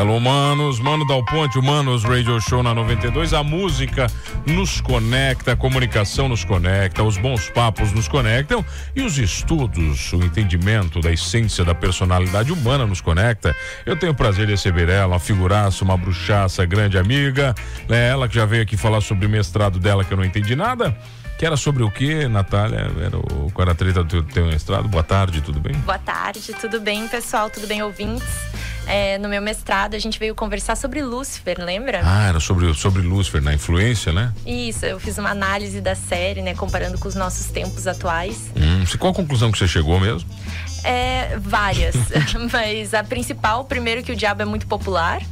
Hello, manos. Mano Dal Ponte, o Manos Radio Show na 92. A música nos conecta, a comunicação nos conecta, os bons papos nos conectam e os estudos, o entendimento da essência da personalidade humana nos conecta. Eu tenho o prazer de receber ela, uma figuraça, uma bruxaça, grande amiga. É ela que já veio aqui falar sobre o mestrado dela que eu não entendi nada. Que era sobre o que, Natália? Era o, qual era a treta do teu, teu mestrado? Boa tarde, tudo bem? Boa tarde, tudo bem, pessoal? Tudo bem, ouvintes? É, no meu mestrado, a gente veio conversar sobre Lúcifer, lembra? Ah, era sobre, sobre Lúcifer, na influência, né? Isso, eu fiz uma análise da série, né? Comparando com os nossos tempos atuais. Hum, qual a conclusão que você chegou mesmo? É, várias. Mas a principal, primeiro, que o diabo é muito popular.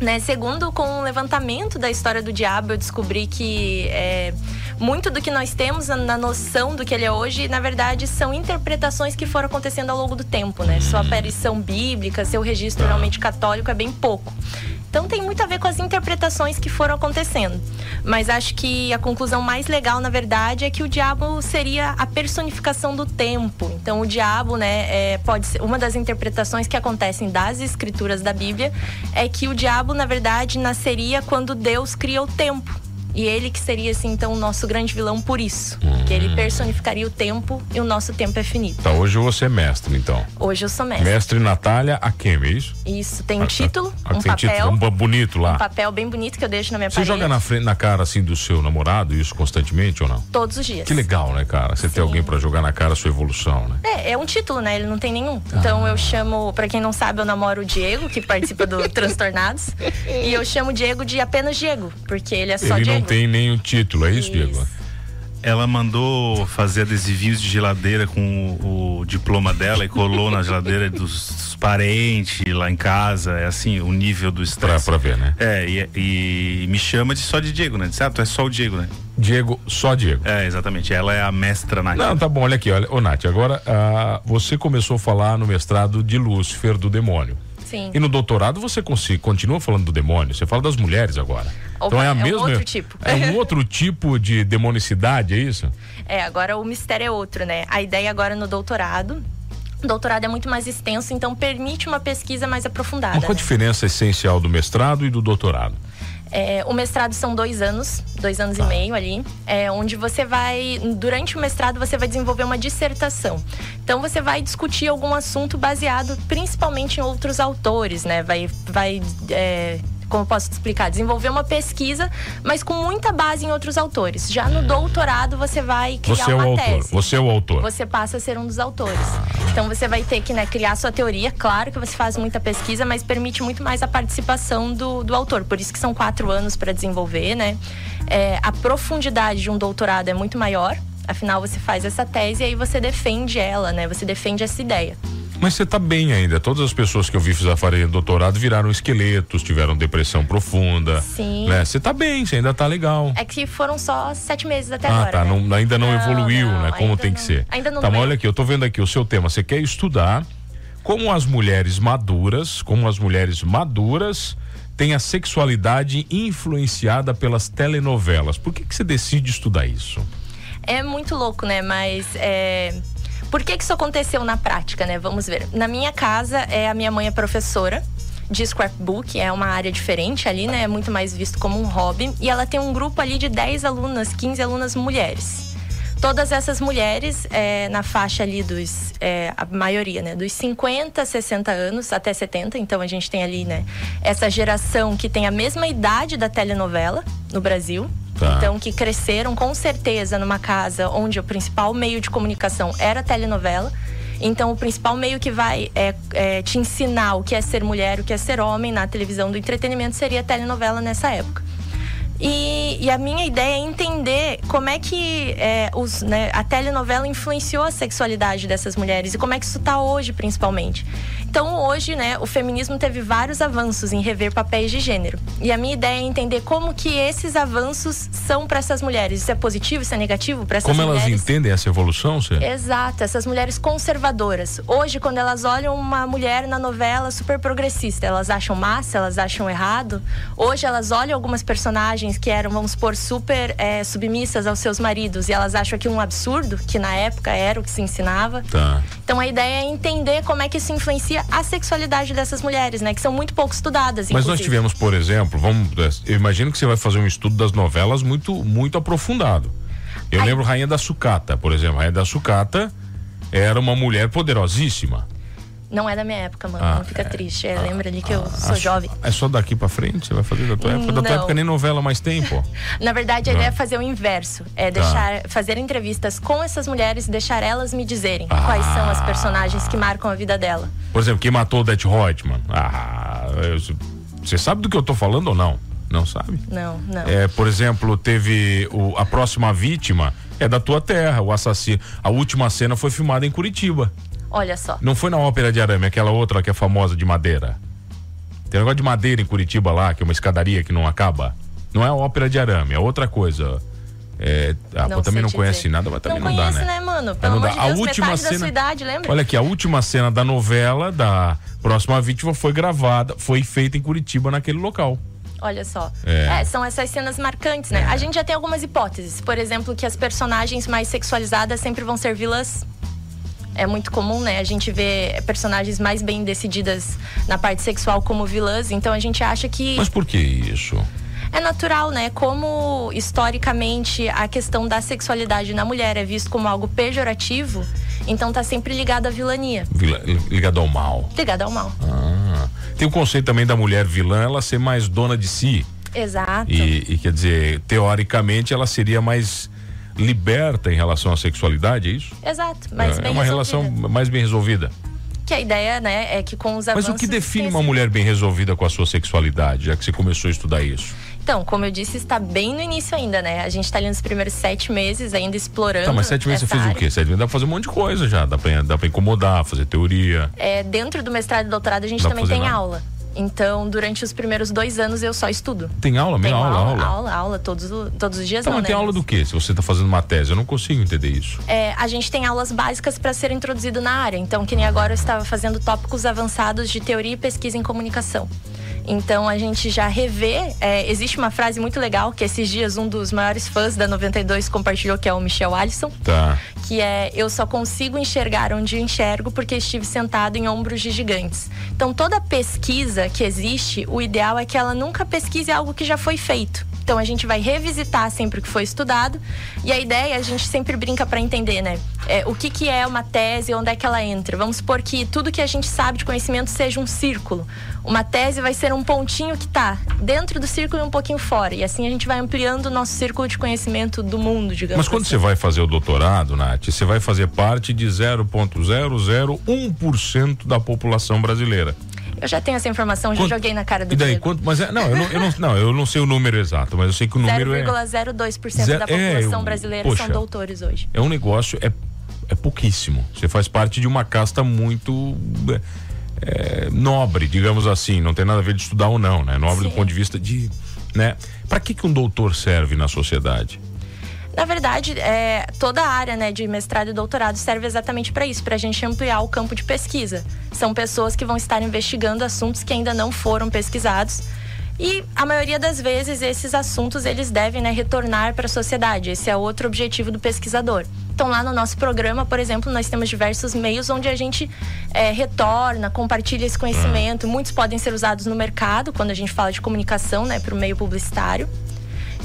Né? Segundo, com o levantamento da história do diabo, eu descobri que é, muito do que nós temos na noção do que ele é hoje, na verdade, são interpretações que foram acontecendo ao longo do tempo, né? Sua aparição bíblica, seu registro realmente católico é bem pouco. Então tem muito a ver com as interpretações que foram acontecendo. Mas acho que a conclusão mais legal, na verdade, é que o diabo seria a personificação do tempo. Então o diabo, né, é, pode ser uma das interpretações que acontecem das escrituras da Bíblia é que o diabo, na verdade, nasceria quando Deus cria o tempo. E ele que seria, assim, então, o nosso grande vilão por isso. Hum. Que ele personificaria o tempo e o nosso tempo é finito. Tá, hoje você é mestre, então. Hoje eu sou mestre. Mestre Natália Akem, é isso? Isso, tem um ah, título, ah, um tem papel. Título, um bonito lá. Um papel bem bonito que eu deixo na minha Você parede. joga na frente, na cara, assim, do seu namorado, isso constantemente ou não? Todos os dias. Que legal, né, cara? Você Sim. ter alguém para jogar na cara a sua evolução, né? É, é um título, né? Ele não tem nenhum. Então Ah. eu chamo, pra quem não sabe, eu namoro o Diego, que participa do Transtornados. E eu chamo o Diego de apenas Diego, porque ele é só Ele Diego. Não tem nenhum título, é isso, Diego? Ela mandou fazer adesivinhos de geladeira com o, o diploma dela e colou na geladeira dos parentes lá em casa. É assim, o nível do Pra, estresse. pra ver, né? É, e, e me chama de só de Diego, né? Disse, ah, tu é só o Diego, né? Diego, só Diego. É, exatamente. Ela é a mestra na Não, tá bom, olha aqui, olha. Ô, Nath, agora ah, você começou a falar no mestrado de Lúcifer, do demônio. Sim. E no doutorado você continua falando do demônio, você fala das mulheres agora. Opa, então é a é um mesma. outro tipo. É um outro tipo de demonicidade, é isso? É, agora o mistério é outro, né? A ideia agora no doutorado. Doutorado é muito mais extenso, então permite uma pesquisa mais aprofundada. Mas qual a né? diferença essencial do mestrado e do doutorado? É, o mestrado são dois anos, dois anos Tá. e meio ali, é, onde você vai, durante o mestrado, você vai desenvolver uma dissertação. Então você vai discutir algum assunto baseado principalmente em outros autores, né? Vai, vai é, como posso te explicar, desenvolver uma pesquisa, mas com muita base em outros autores. Já no doutorado você vai criar Você é o uma autor. tese. Você é o autor. Você passa a ser um dos autores. Então você vai ter que né, criar sua teoria. Claro que você faz muita pesquisa, mas permite muito mais a participação do, do autor. Por isso que são quatro anos para desenvolver, né? É, a profundidade de um doutorado é muito maior. Afinal, você faz essa tese e aí você defende ela, né? Você defende essa ideia. Mas você tá bem ainda. Todas as pessoas que eu vi farem doutorado viraram esqueletos, tiveram depressão profunda. Sim. Né? Você tá bem, você ainda tá legal. É que foram só sete meses até Ah, agora. tá. né? não- ainda não, Não, evoluiu, não, né? Como tem que não- ser. ainda não Tá, mas olha aqui, eu tô vendo aqui o seu tema. Você quer estudar como as mulheres maduras, como as mulheres maduras têm a sexualidade influenciada pelas telenovelas. Por que, que você decide estudar isso? É muito louco, né? Mas é... por que, que isso aconteceu na prática, né? Vamos ver. Na minha casa, é, a minha mãe é professora de scrapbook, é uma área diferente ali, né? É muito mais visto como um hobby. E ela tem um grupo ali de 10 alunas, 15 alunas mulheres. Todas essas mulheres, é, na faixa ali dos, é, a maioria, né? Dos 50, 60 anos até 70. Então a gente tem ali, né? Essa geração que tem a mesma idade da telenovela no Brasil. Tá. Então, que cresceram com certeza numa casa onde o principal meio de comunicação era a telenovela. Então, o principal meio que vai é, é, te ensinar o que é ser mulher, o que é ser homem na televisão do entretenimento seria a telenovela nessa época. E, e a minha ideia é entender como é que é, os, né, a telenovela influenciou a sexualidade dessas mulheres e como é que isso está hoje, principalmente. Então, hoje, né, o feminismo teve vários avanços em rever papéis de gênero. E a minha ideia é entender como que esses avanços são para essas mulheres. Isso é positivo, isso é negativo para essas Como elas mulheres? entendem essa evolução, você? Exato, essas mulheres conservadoras. Hoje, quando elas olham uma mulher na novela super progressista, elas acham massa, elas acham errado. Hoje, elas olham algumas personagens que eram, vamos supor, super é, submissas aos seus maridos e elas acham aquilo um absurdo, que na época era o que se ensinava. Tá. Então a ideia é entender como é que isso influencia a sexualidade dessas mulheres, né? Que são muito pouco estudadas. Mas nós tivemos, por exemplo, vamos, eu imagino que você vai fazer um estudo das novelas muito, muito aprofundado. Eu Aí... lembro Rainha da Sucata, por exemplo. Rainha da Sucata era uma mulher poderosíssima. Não é da minha época, mano. Ah, não fica é, triste. É, ah, lembra ali que eu ah, sou jovem. É só daqui pra frente? Você vai fazer da tua época? Da tua época nem novela mais tem, pô. Na verdade, a ideia é fazer o inverso. É tá. deixar, tá. fazer entrevistas com essas mulheres e deixar elas me dizerem ah. quais são as personagens que marcam a vida dela. Por exemplo, quem matou o Det Reutemann? Ah, você sabe do que eu tô falando ou não? Não sabe? Não, não. É, por exemplo, teve o, a próxima vítima é da tua terra, o assassino. A última cena foi filmada em Curitiba. Olha só. Não foi na Ópera de Arame, aquela outra que é famosa de madeira. Tem um negócio de madeira em Curitiba lá, que é uma escadaria que não acaba. Não é a Ópera de Arame, é outra coisa. É, ah, não também não conhece dizer. nada, mas também não, não conhece, dá, né? né mano? Pelo não dá. De Deus, a última cena, idade, lembra? Olha aqui, a última cena da novela da próxima vítima foi gravada, foi feita em Curitiba naquele local. Olha só. É. É, são essas cenas marcantes, né? É. A gente já tem algumas hipóteses. Por exemplo, que as personagens mais sexualizadas sempre vão ser vilãs é muito comum, né? A gente vê personagens mais bem decididas na parte sexual como vilãs, então a gente acha que. Mas por que isso? É natural, né? Como historicamente a questão da sexualidade na mulher é visto como algo pejorativo, então tá sempre ligado à vilania. Vila, ligado ao mal. Ligado ao mal. Ah. Tem o conceito também da mulher vilã, ela ser mais dona de si. Exato. E, e quer dizer, teoricamente ela seria mais liberta em relação à sexualidade, é isso? Exato, mas é, É uma resolvida. relação mais bem resolvida. Que a ideia, né, é que com os avanços... Mas o que define uma mulher bem resolvida com a sua sexualidade, já que você começou a estudar isso? Então, como eu disse, está bem no início ainda, né? A gente está ali nos primeiros sete meses ainda explorando. Tá, mas sete meses você fez área. o quê? Sete meses dá pra fazer um monte de coisa já. Dá pra, dá pra incomodar, fazer teoria. É, dentro do mestrado e doutorado a gente dá também tem nada. aula. Então, durante os primeiros dois anos eu só estudo. Tem aula mesmo? Aula, aula, aula, aula, todos, todos os dias então, não, tem né? aula do quê? Se você está fazendo uma tese, eu não consigo entender isso. É, a gente tem aulas básicas para ser introduzido na área. Então, que nem agora eu estava fazendo tópicos avançados de teoria e pesquisa em comunicação. Então a gente já revê. É, existe uma frase muito legal que esses dias um dos maiores fãs da 92 compartilhou, que é o Michel Alisson. Tá. Que é eu só consigo enxergar onde eu enxergo porque estive sentado em ombros de gigantes. Então toda pesquisa que existe, o ideal é que ela nunca pesquise algo que já foi feito. Então a gente vai revisitar sempre o que foi estudado e a ideia a gente sempre brinca para entender, né? É, o que, que é uma tese, onde é que ela entra? Vamos supor que tudo que a gente sabe de conhecimento seja um círculo. Uma tese vai ser um pontinho que está dentro do círculo e um pouquinho fora. E assim a gente vai ampliando o nosso círculo de conhecimento do mundo, digamos. Mas quando assim. você vai fazer o doutorado, Nath, você vai fazer parte de 0,001% da população brasileira. Eu já tenho essa informação, já joguei na cara do E daí, quanto, mas é, não, eu não, eu não, não, eu não sei o número exato, mas eu sei que o número 0, é 0,02% da população é, brasileira poxa, são doutores hoje. É um negócio é é pouquíssimo. Você faz parte de uma casta muito é, nobre, digamos assim. Não tem nada a ver de estudar ou não, né? Nobre Sim. do ponto de vista de, né? Para que que um doutor serve na sociedade? Na verdade, é, toda a área né, de mestrado e doutorado serve exatamente para isso, para a gente ampliar o campo de pesquisa. São pessoas que vão estar investigando assuntos que ainda não foram pesquisados. E a maioria das vezes esses assuntos eles devem né, retornar para a sociedade. Esse é outro objetivo do pesquisador. Então lá no nosso programa, por exemplo, nós temos diversos meios onde a gente é, retorna, compartilha esse conhecimento. Muitos podem ser usados no mercado quando a gente fala de comunicação, né, para o meio publicitário.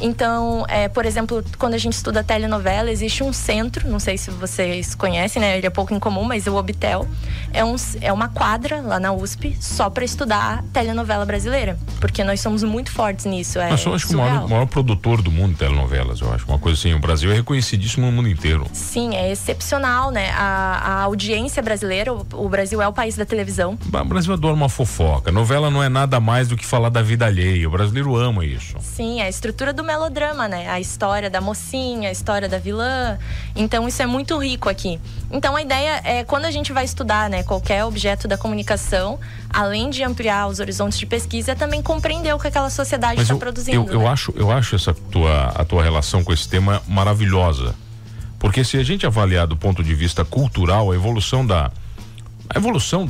Então, é, por exemplo, quando a gente estuda telenovela, existe um centro, não sei se vocês conhecem, né? Ele é pouco incomum, mas o Obtel é, um, é uma quadra lá na USP só para estudar telenovela brasileira. Porque nós somos muito fortes nisso. É nós somos, acho que o maior, maior, produtor do mundo de telenovelas, eu acho. Uma coisa assim, o Brasil é reconhecidíssimo no mundo inteiro. Sim, é excepcional, né? A, a audiência brasileira, o, o, Brasil é o país da televisão. O Brasil adora uma fofoca. Novela não é nada mais do que falar da vida alheia. O brasileiro ama isso. Sim, a estrutura do melodrama, né? A história da mocinha, a história da vilã. Então isso é muito rico aqui. Então a ideia é quando a gente vai estudar, né, qualquer objeto da comunicação, além de ampliar os horizontes de pesquisa, é também compreender o que aquela sociedade está produzindo. Eu, eu né? acho, eu acho essa tua a tua relação com esse tema maravilhosa. Porque se a gente avaliar do ponto de vista cultural, a evolução da a evolução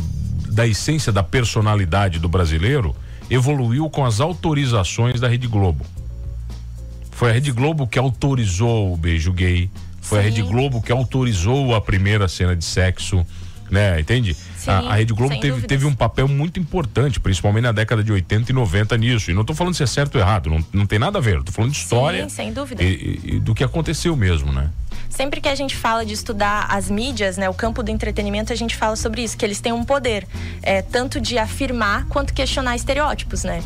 da essência da personalidade do brasileiro evoluiu com as autorizações da Rede Globo. Foi a Rede Globo que autorizou o beijo gay. Foi Sim. a Rede Globo que autorizou a primeira cena de sexo né? Entende? Sim, a, a, Rede Globo teve, teve um papel muito importante, principalmente na década de 80 e 90 nisso. E não estou falando se é certo ou errado, não, não tem nada a ver. Estou falando de história. Sim, sem dúvida. E, e, do que aconteceu mesmo, né? Sempre que a gente fala de estudar as mídias, né, o campo do entretenimento, a gente fala sobre isso, que eles têm um poder, é, tanto de afirmar quanto questionar estereótipos, né?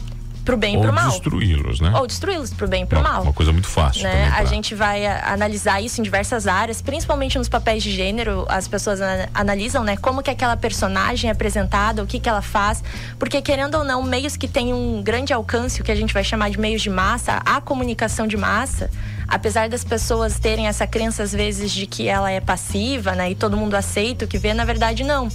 Pro bem e pro mal. Ou destruí-los, né? Ou destruí-los pro bem e pro uma, mal. Uma coisa muito fácil. Né? Pra... A gente vai a, analisar isso em diversas áreas, principalmente nos papéis de gênero. As pessoas analisam, né, como que aquela personagem é apresentada, o que que ela faz, porque querendo ou não, meios que têm um grande alcance, o que a gente vai chamar de meios de massa, a comunicação de massa, apesar das pessoas terem essa crença às vezes de que ela é passiva, né, e todo mundo aceita o que vê, na verdade não.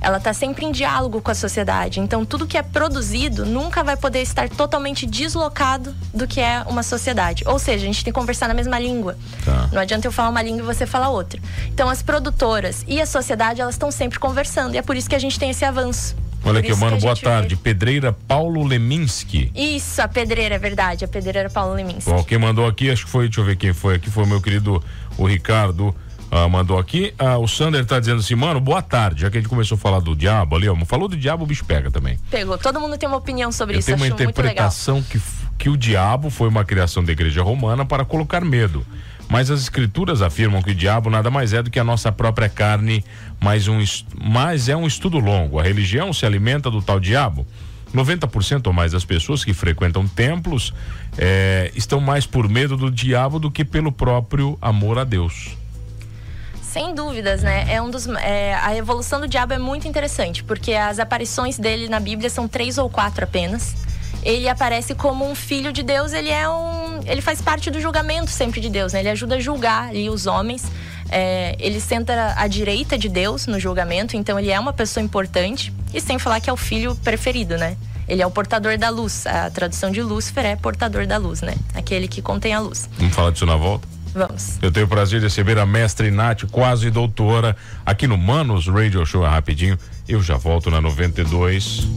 Ela está sempre em diálogo com a sociedade. Então tudo que é produzido nunca vai poder estar totalmente deslocado do que é uma sociedade. Ou seja, a gente tem que conversar na mesma língua. Tá. Não adianta eu falar uma língua e você falar outra. Então as produtoras e a sociedade, elas estão sempre conversando. E é por isso que a gente tem esse avanço. Olha aqui, mano, boa tarde. Vê. Pedreira Paulo Leminski. Isso, a pedreira, é verdade. A pedreira Paulo Leminski. Bom, quem mandou aqui, acho que foi, deixa eu ver quem foi aqui, foi o meu querido o Ricardo. Uh, mandou aqui. Uh, o Sander tá dizendo assim, mano, boa tarde. Já que a gente começou a falar do diabo ali, ó. Falou do diabo, o bicho pega também. Pegou. Todo mundo tem uma opinião sobre Eu isso. Tem uma interpretação que, que o diabo foi uma criação da igreja romana para colocar medo. Mas as escrituras afirmam que o diabo nada mais é do que a nossa própria carne, mas, um, mas é um estudo longo. A religião se alimenta do tal diabo. 90% ou mais das pessoas que frequentam templos é, estão mais por medo do diabo do que pelo próprio amor a Deus. Sem dúvidas, né? É um dos, é, a evolução do diabo é muito interessante, porque as aparições dele na Bíblia são três ou quatro apenas. Ele aparece como um filho de Deus, ele é um. Ele faz parte do julgamento sempre de Deus, né? Ele ajuda a julgar ali os homens. É, ele senta à direita de Deus no julgamento, então ele é uma pessoa importante. E sem falar que é o filho preferido, né? Ele é o portador da luz. A tradução de Lúcifer é portador da luz, né? Aquele que contém a luz. Vamos falar disso na volta? Vamos. Eu tenho o prazer de receber a mestre Nath, quase doutora, aqui no Manos Radio Show. Rapidinho, eu já volto na 92.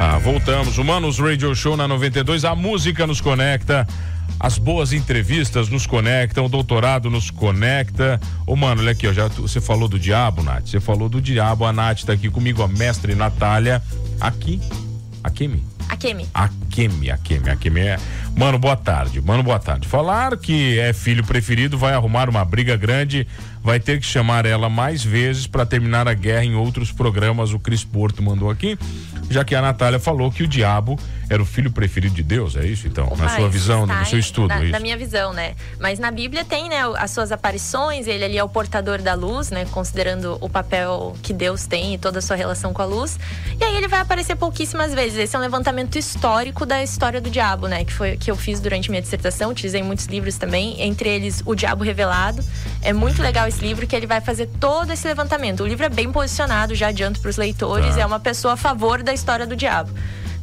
Ah, voltamos. O Manos Radio Show na 92. A música nos conecta. As boas entrevistas nos conectam, o doutorado nos conecta. Ô, mano, olha aqui, ó, já, você falou do diabo, Nath. Você falou do diabo, a Nath tá aqui comigo, a mestre Natália, aqui Akemi? Akemi. Akemi, Akemi, Akemi é. Mano, boa tarde. Mano, boa tarde. Falar que é filho preferido vai arrumar uma briga grande, vai ter que chamar ela mais vezes para terminar a guerra em outros programas. O Cris Porto mandou aqui já que a Natália falou que o diabo era o filho preferido de Deus, é isso então? Opa, na sua visão, no seu estudo, na, é na, minha visão, né? Mas na Bíblia tem, né, as suas aparições, ele ali é o portador da luz, né, considerando o papel que Deus tem e toda a sua relação com a luz. E aí ele vai aparecer pouquíssimas vezes. Esse é um levantamento histórico da história do diabo, né, que foi que eu fiz durante minha dissertação, utilizei muitos livros também, entre eles O Diabo Revelado. É muito legal esse livro que ele vai fazer todo esse levantamento. O livro é bem posicionado, já adianto para os leitores, tá. é uma pessoa a favor da história do diabo.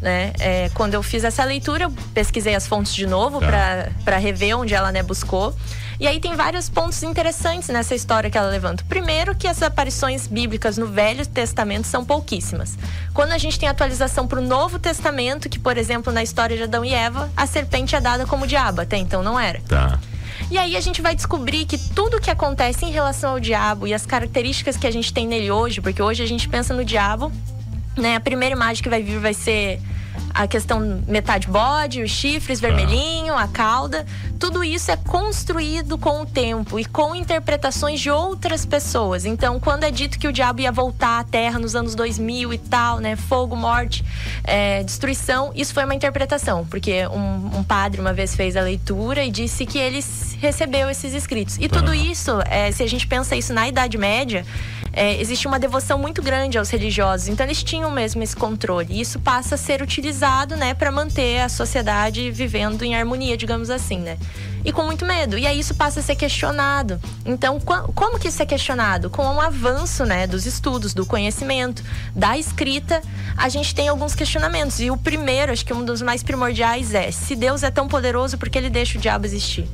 Né? É, quando eu fiz essa leitura, eu pesquisei as fontes de novo tá. para rever onde ela né, buscou. E aí tem vários pontos interessantes nessa história que ela levanta. Primeiro, que as aparições bíblicas no Velho Testamento são pouquíssimas. Quando a gente tem atualização para o Novo Testamento, que, por exemplo, na história de Adão e Eva, a serpente é dada como diabo, até então não era. Tá. E aí a gente vai descobrir que tudo que acontece em relação ao diabo e as características que a gente tem nele hoje, porque hoje a gente pensa no diabo né? A primeira imagem que vai vir vai ser a questão metade bode, os chifres vermelhinho, a cauda, tudo isso é construído com o tempo e com interpretações de outras pessoas. Então, quando é dito que o diabo ia voltar à Terra nos anos 2000 e tal, né, fogo, morte, é, destruição, isso foi uma interpretação, porque um, um, padre uma vez fez a leitura e disse que ele recebeu esses escritos. E tudo isso, é, se a gente pensa isso na Idade Média, é, existe uma devoção muito grande aos religiosos, então eles tinham mesmo esse controle. E isso passa a ser utilizado, né, para manter a sociedade vivendo em harmonia, digamos assim, né? E com muito medo. E aí isso passa a ser questionado. Então, como que isso é questionado? Com o avanço, né, dos estudos, do conhecimento, da escrita, a gente tem alguns questionamentos. E o primeiro, acho que um dos mais primordiais é: se Deus é tão poderoso, por que ele deixa o diabo existir?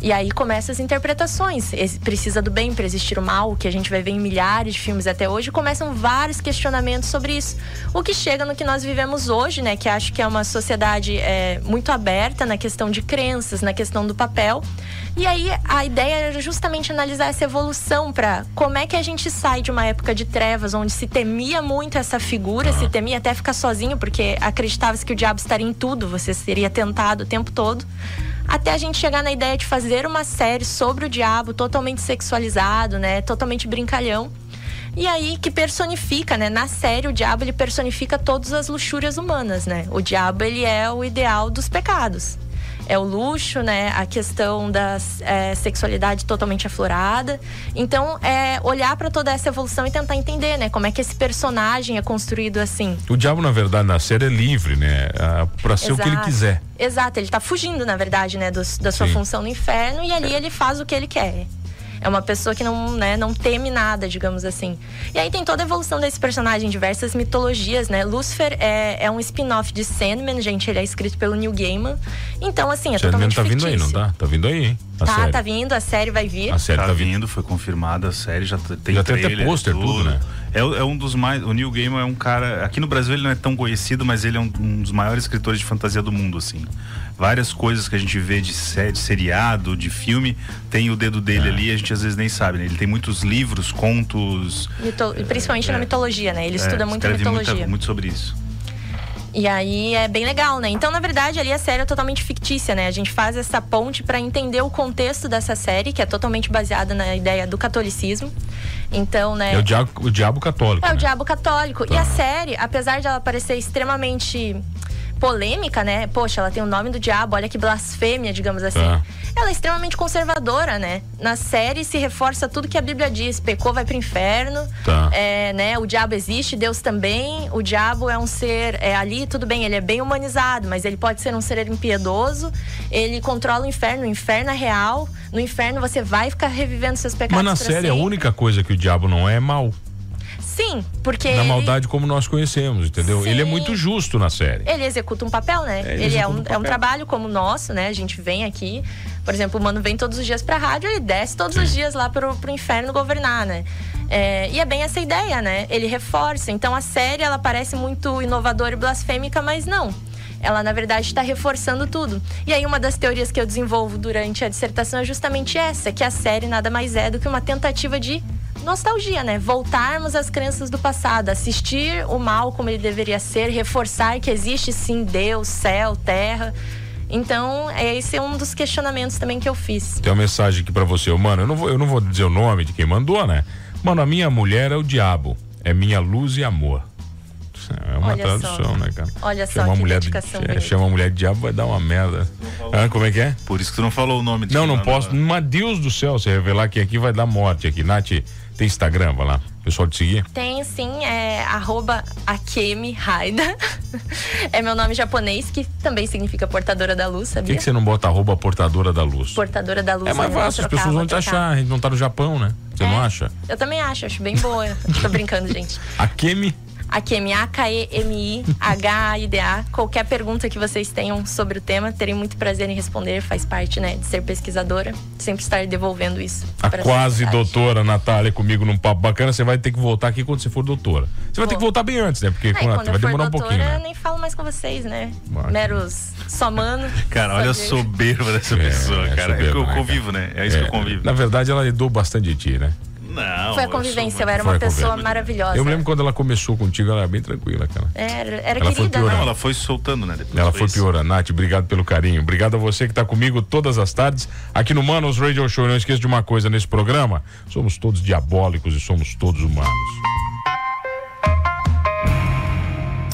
E aí começam as interpretações. Precisa do bem para existir o mal, que a gente vai ver em milhares de filmes até hoje. Começam vários questionamentos sobre isso. O que chega no que nós vivemos hoje, né? Que acho que é uma sociedade é, muito aberta na questão de crenças, na questão do papel. E aí a ideia era justamente analisar essa evolução para como é que a gente sai de uma época de trevas, onde se temia muito essa figura, se temia até ficar sozinho, porque acreditava-se que o diabo estaria em tudo, você seria tentado o tempo todo até a gente chegar na ideia de fazer uma série sobre o diabo totalmente sexualizado, né? Totalmente brincalhão. E aí que personifica, né? Na série o diabo ele personifica todas as luxúrias humanas, né? O diabo ele é o ideal dos pecados é o luxo, né? A questão da é, sexualidade totalmente aflorada. Então, é olhar para toda essa evolução e tentar entender, né? Como é que esse personagem é construído assim. O diabo, na verdade, na série é livre, né? Ah, para ser Exato. o que ele quiser. Exato, ele tá fugindo, na verdade, né? Do, da sua Sim. função no inferno e ali ele faz o que ele quer. É uma pessoa que não, né, não teme nada, digamos assim. E aí tem toda a evolução desse personagem, diversas mitologias, né? Lucifer é, é um spin-off de Sandman, gente. Ele é escrito pelo Neil Gaiman. Então, assim, é Sandman totalmente tá fictício. vindo aí, não tá? Tá vindo aí, hein? tá, série. tá vindo, a série vai vir. A série tá, tá vindo, foi confirmada, a série já tem Já trailer, tem até pôster, tudo, tudo, né? É, é, um dos mais. O Neil Gaiman é um cara. Aqui no Brasil ele não é tão conhecido, mas ele é um, um dos maiores escritores de fantasia do mundo, assim várias coisas que a gente vê de, série, de seriado, de filme, tem o dedo dele é. ali, a gente às vezes nem sabe, né? Ele tem muitos livros, contos. Mito principalmente é, na mitologia, né? Ele é, estuda muito mitologia. Muita, muito sobre isso. E aí é bem legal, né? Então, na verdade, ali a série é totalmente fictícia, né? A gente faz essa ponte para entender o contexto dessa série, que é totalmente baseada na ideia do catolicismo. Então, né? É o diabo, o diabo católico. É né? o diabo católico. Tá. E a série, apesar de ela parecer extremamente polêmica, né? Poxa, ela tem o nome do diabo, olha que blasfêmia, digamos assim. Tá. Ela é extremamente conservadora, né? Na série se reforça tudo que a Bíblia diz: pecou, vai pro inferno, tá. é, né? O diabo existe, Deus também. O diabo é um ser é, ali, tudo bem, ele é bem humanizado, mas ele pode ser um ser impiedoso. Ele controla o inferno, o inferno é real. No inferno você vai ficar revivendo seus pecados. Mas na série sempre. a única coisa que o diabo não é é mal. Sim, porque. Na maldade como nós conhecemos, entendeu? Sim. Ele é muito justo na série. Ele executa um papel, né? É, ele, ele é, um, um é um trabalho como o nosso, né? A gente vem aqui, por exemplo, o mano vem todos os dias pra rádio, ele desce todos Sim. os dias lá pro, pro inferno governar, né? É, e é bem essa ideia, né? Ele reforça. Então a série ela parece muito inovadora e blasfêmica, mas não ela na verdade está reforçando tudo. E aí uma das teorias que eu desenvolvo durante a dissertação é justamente essa, que a série nada mais é do que uma tentativa de nostalgia, né? Voltarmos às crenças do passado, assistir o mal como ele deveria ser, reforçar que existe sim Deus, céu, terra. Então, esse é um dos questionamentos também que eu fiz. Tem uma mensagem aqui para você, mano. Eu não, vou, eu não vou dizer o nome de quem mandou, né? Mano, a minha mulher é o diabo. É minha luz e amor. É uma Olha tradução, só. né, cara? Olha chama só, que mulher de, é, Chama a mulher de diabo, vai dar uma merda. Ah, como é que é? Por isso que tu não falou o nome. Não, não posso. Mas Deus do céu, se revelar que aqui vai dar morte aqui. Nath, tem Instagram, vai lá. Pessoal te seguir? Tem sim, é arroba Akemi Haida. é meu nome japonês, que também significa portadora da luz, sabia? Por que, que, você não bota arroba portadora da luz? Portadora da luz. É mais fácil, as pessoas vão te achar, a gente não tá no Japão, né? Você é, não acha? Eu também acho, acho bem boa. Tô brincando, gente. Akemi Akemi, A-K-E-M-I-H-I-D-A. Qualquer pergunta que vocês tenham sobre o tema, terei muito prazer em responder. Faz parte, né, de ser pesquisadora. Sempre estar devolvendo isso. A quase doutora Natália comigo num papo bacana. Você vai ter que voltar aqui quando você for doutora. Você vai ter que voltar bem antes, né? Porque quando vai demorar doutora, um pouquinho. Né? Eu nem falo mais com vocês, né? Meros só mano. Cara, olha a soberba dessa é, pessoa, é cara. Soberba, é que eu né, convivo, né? É isso é, que eu é, convivo. Na verdade, ela herdou bastante de ti, né? Não. Foi a convivência, eu, eu era uma pessoa maravilhosa. Eu me lembro quando ela começou contigo, ela era bem tranquila, cara. Era, era ela querida, foi Não, ela foi soltando, né? Depois ela foi piorando. Nath, obrigado pelo carinho. Obrigado a você que está comigo todas as tardes aqui no Manos Radio Show. Não esqueça de uma coisa nesse programa: somos todos diabólicos e somos todos humanos.